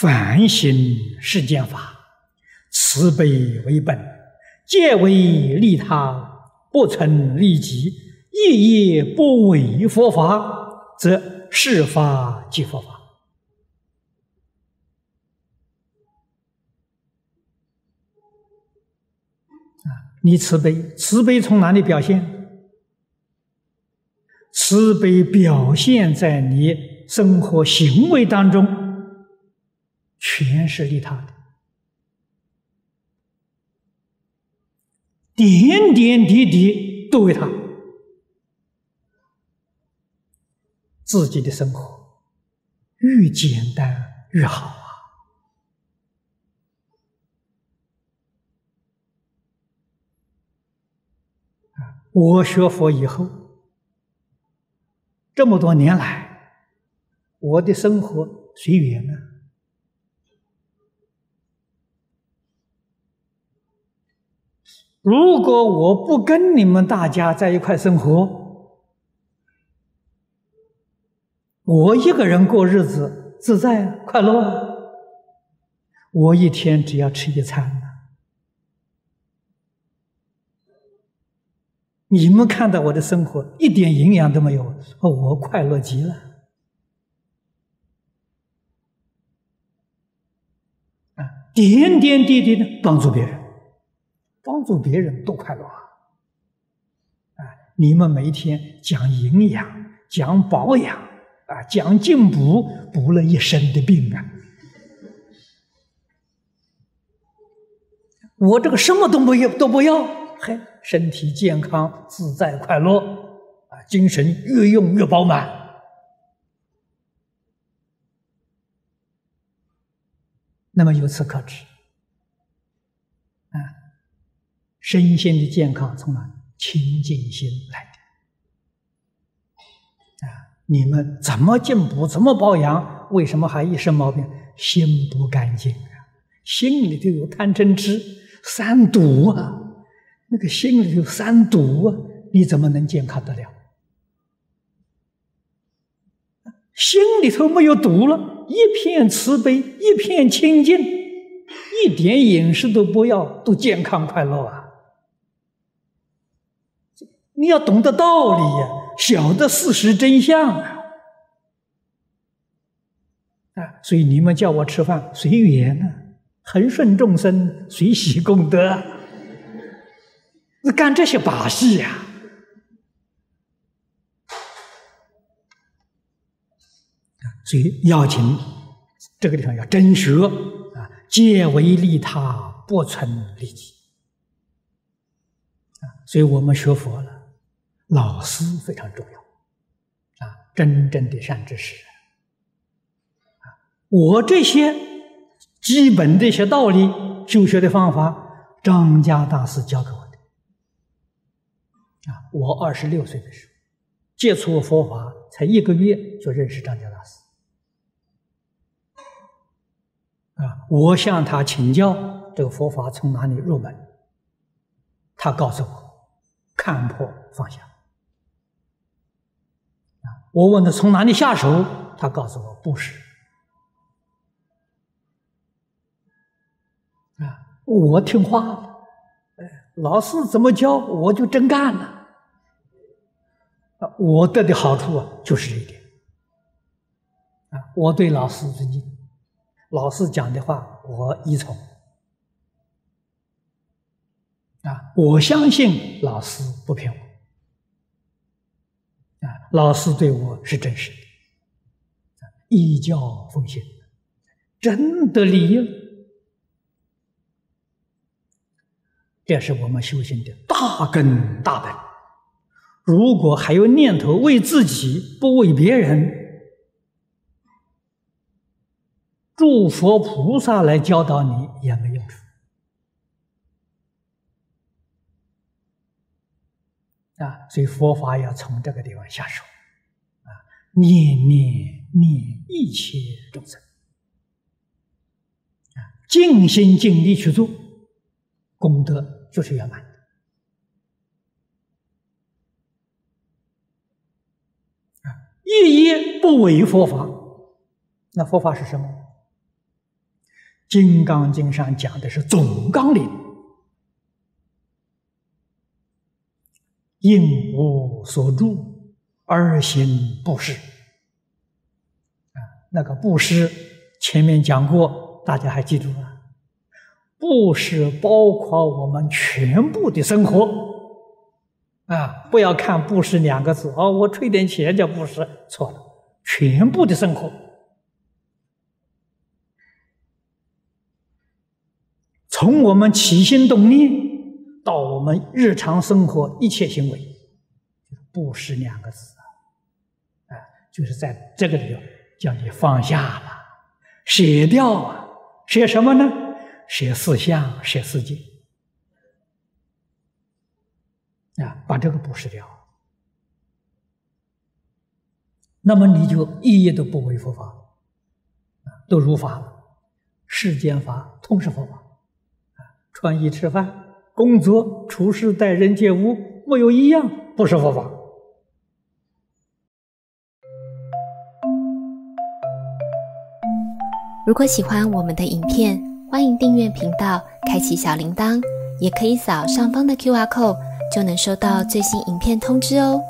凡行世间法，慈悲为本，皆为利他，不存利己，一业不违佛法，则是法即佛法。啊，你慈悲，慈悲从哪里表现？慈悲表现在你生活行为当中。全是利他的，点点滴滴都为他，自己的生活越简单越好啊！我学佛以后，这么多年来，我的生活随缘呢。如果我不跟你们大家在一块生活，我一个人过日子自在快乐啊，我一天只要吃一餐。你们看到我的生活一点营养都没有，我快乐极了啊！点点滴滴的帮助别人。帮助别人多快乐啊！啊，你们每天讲营养、讲保养啊、讲进补，补了一身的病啊！我这个什么都不要，都不要，嘿，身体健康、自在快乐啊，精神越用越饱满。那么由此可知，啊。身心的健康从哪？清净心来的。啊，你们怎么进补，怎么保养？为什么还一身毛病？心不干净啊！心里头有贪嗔痴三毒啊！那个心里有三毒啊！你怎么能健康得了？心里头没有毒了，一片慈悲，一片清净，一点饮食都不要，都健康快乐啊！你要懂得道理呀，晓得事实真相啊！啊，所以你们叫我吃饭随缘呢，恒顺众生，随喜功德。你 干这些把戏呀？所以要紧这个地方要真学啊，皆为利他，不存利己啊！所以我们学佛了。老师非常重要，啊，真正的善知识，啊，我这些基本的一些道理、修学的方法，张家大师教给我的，啊，我二十六岁的时候接触佛法，才一个月就认识张家大师，啊，我向他请教这个佛法从哪里入门，他告诉我，看破放下。我问他从哪里下手，他告诉我不是。啊，我听话了，老师怎么教我就真干了。啊，我得的好处啊就是一点。啊，我对老师尊敬，老师讲的话我依从。啊，我相信老师不骗我。老师对我是真实的，依教奉行，真的利益了。这是我们修行的大根大本。如果还有念头为自己不为别人，诸佛菩萨来教导你也没用处。啊，所以佛法要从这个地方下手，啊，念念念一切众生，啊，尽心尽力去做，功德就是圆满。啊，一一不违佛法，那佛法是什么？金刚经》上讲的是总纲领，应无所住而行布施。啊，那个布施前面讲过，大家还记住吗？布施包括我们全部的生活。啊，不要看布施两个字哦，我吹点钱叫布施，错了，全部的生活。从我们起心动念到我们日常生活一切行为，就是布施两个字啊，啊，就是在这个里头叫你放下了，舍掉啊，舍什么呢？舍四相，舍世界啊，把这个布施掉，那么你就一夜都不为佛法，啊，都如法了，世间法通是佛法。穿衣吃饭、工作、处事待人接物，没有一样不是佛法。如果喜欢我们的影片，欢迎订阅频道，开启小铃铛，也可以扫上方的 Q R code，就能收到最新影片通知哦。